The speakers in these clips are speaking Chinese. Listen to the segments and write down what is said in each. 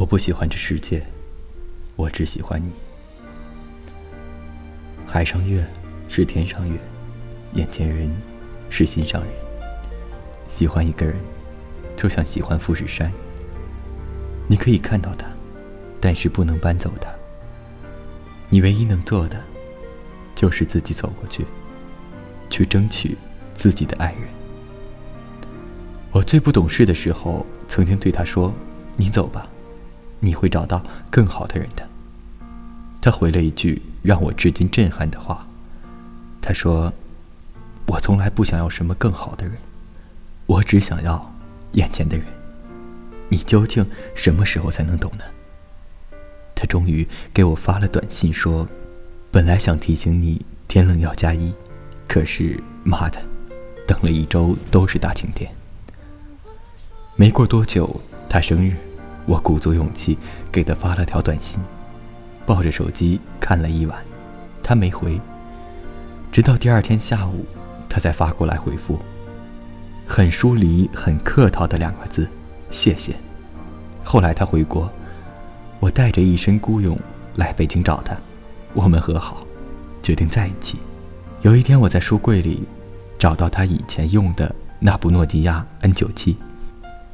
我不喜欢这世界，我只喜欢你。海上月是天上月，眼前人是心上人。喜欢一个人，就像喜欢富士山。你可以看到他，但是不能搬走他。你唯一能做的，就是自己走过去，去争取自己的爱人。我最不懂事的时候，曾经对他说：“你走吧。”你会找到更好的人的。他回了一句让我至今震撼的话。他说：“我从来不想要什么更好的人，我只想要眼前的人。你究竟什么时候才能懂呢？”他终于给我发了短信说：“本来想提醒你天冷要加衣，可是妈的，等了一周都是大晴天。”没过多久，他生日。我鼓足勇气给他发了条短信，抱着手机看了一晚，他没回。直到第二天下午，他才发过来回复，很疏离、很客套的两个字：“谢谢。”后来他回国，我带着一身孤勇来北京找他，我们和好，决定在一起。有一天，我在书柜里找到他以前用的那部诺基亚 N97。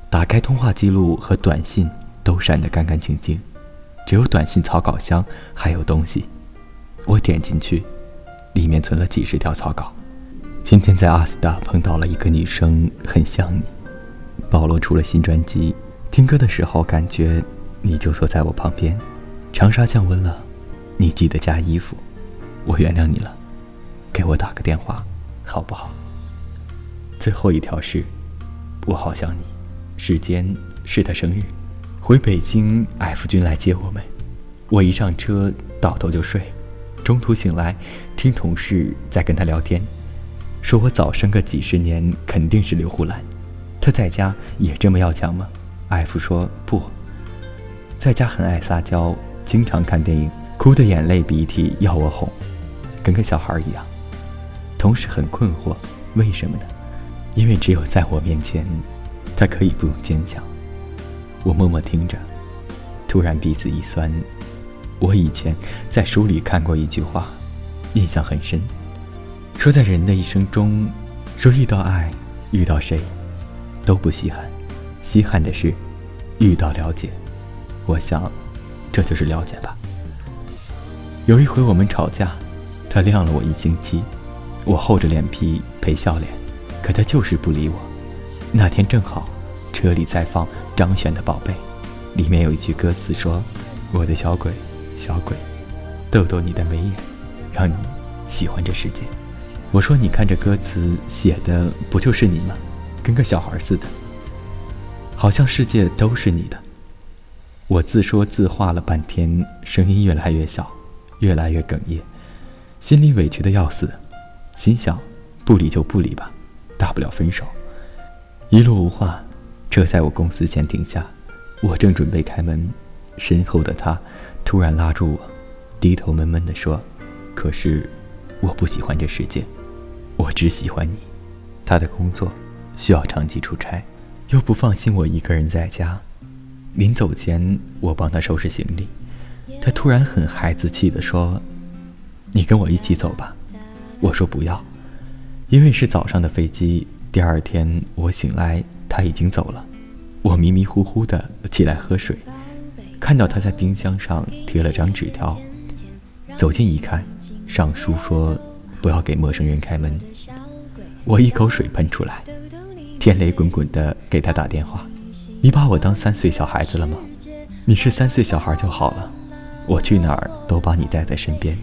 打开通话记录和短信，都删得干干净净，只有短信草稿箱还有东西。我点进去，里面存了几十条草稿。今天在阿斯达碰到了一个女生，很像你。保罗出了新专辑，听歌的时候感觉你就坐在我旁边。长沙降温了，你记得加衣服。我原谅你了，给我打个电话，好不好？最后一条是，我好想你。时间是他生日，回北京，F 君来接我们。我一上车倒头就睡，中途醒来，听同事在跟他聊天，说我早生个几十年肯定是刘胡兰。他在家也这么要强吗？F 说不，在家很爱撒娇，经常看电影，哭的眼泪鼻涕要我哄，跟个小孩一样。同事很困惑，为什么呢？因为只有在我面前。他可以不用坚强，我默默听着，突然鼻子一酸。我以前在书里看过一句话，印象很深，说在人的一生中，说遇到爱，遇到谁，都不稀罕，稀罕的是遇到了解。我想，这就是了解吧。有一回我们吵架，他晾了我一星期，我厚着脸皮陪笑脸，可他就是不理我。那天正好，车里在放张悬的《宝贝》，里面有一句歌词说：“我的小鬼，小鬼，逗逗你的眉眼，让你喜欢这世界。”我说：“你看这歌词写的不就是你吗？跟个小孩似的，好像世界都是你的。”我自说自话了半天，声音越来越小，越来越哽咽，心里委屈的要死，心想：不理就不理吧，大不了分手。一路无话，车在我公司前停下，我正准备开门，身后的他突然拉住我，低头闷闷地说：“可是我不喜欢这世界，我只喜欢你。”他的工作需要长期出差，又不放心我一个人在家。临走前，我帮他收拾行李，他突然很孩子气地说：“你跟我一起走吧。”我说：“不要，因为是早上的飞机。”第二天我醒来，他已经走了。我迷迷糊糊的起来喝水，看到他在冰箱上贴了张纸条。走近一看，上书说不要给陌生人开门。我一口水喷出来，天雷滚滚的给他打电话：“你把我当三岁小孩子了吗？你是三岁小孩就好了，我去哪儿都把你带在身边。”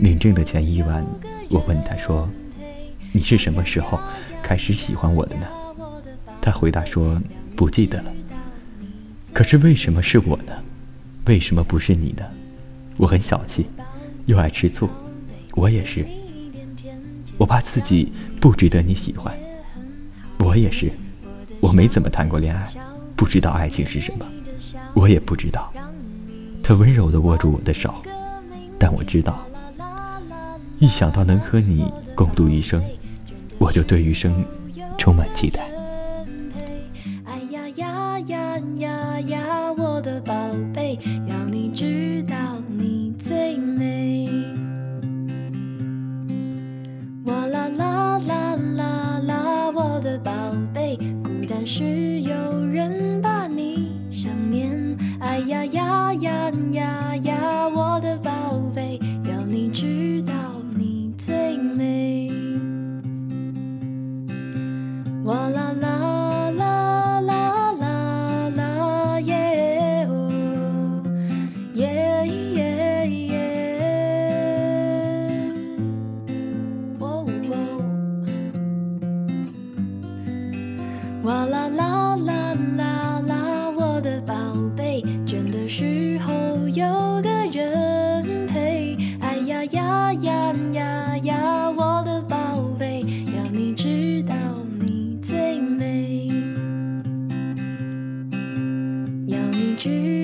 领证的前一晚，我问他说：“你是什么时候？”开始喜欢我的呢？他回答说：“不记得了。”可是为什么是我呢？为什么不是你呢？我很小气，又爱吃醋。我也是。我怕自己不值得你喜欢。我也是。我没怎么谈过恋爱，不知道爱情是什么。我也不知道。他温柔地握住我的手，但我知道，一想到能和你共度一生。我就对余生充满期待。是有知道。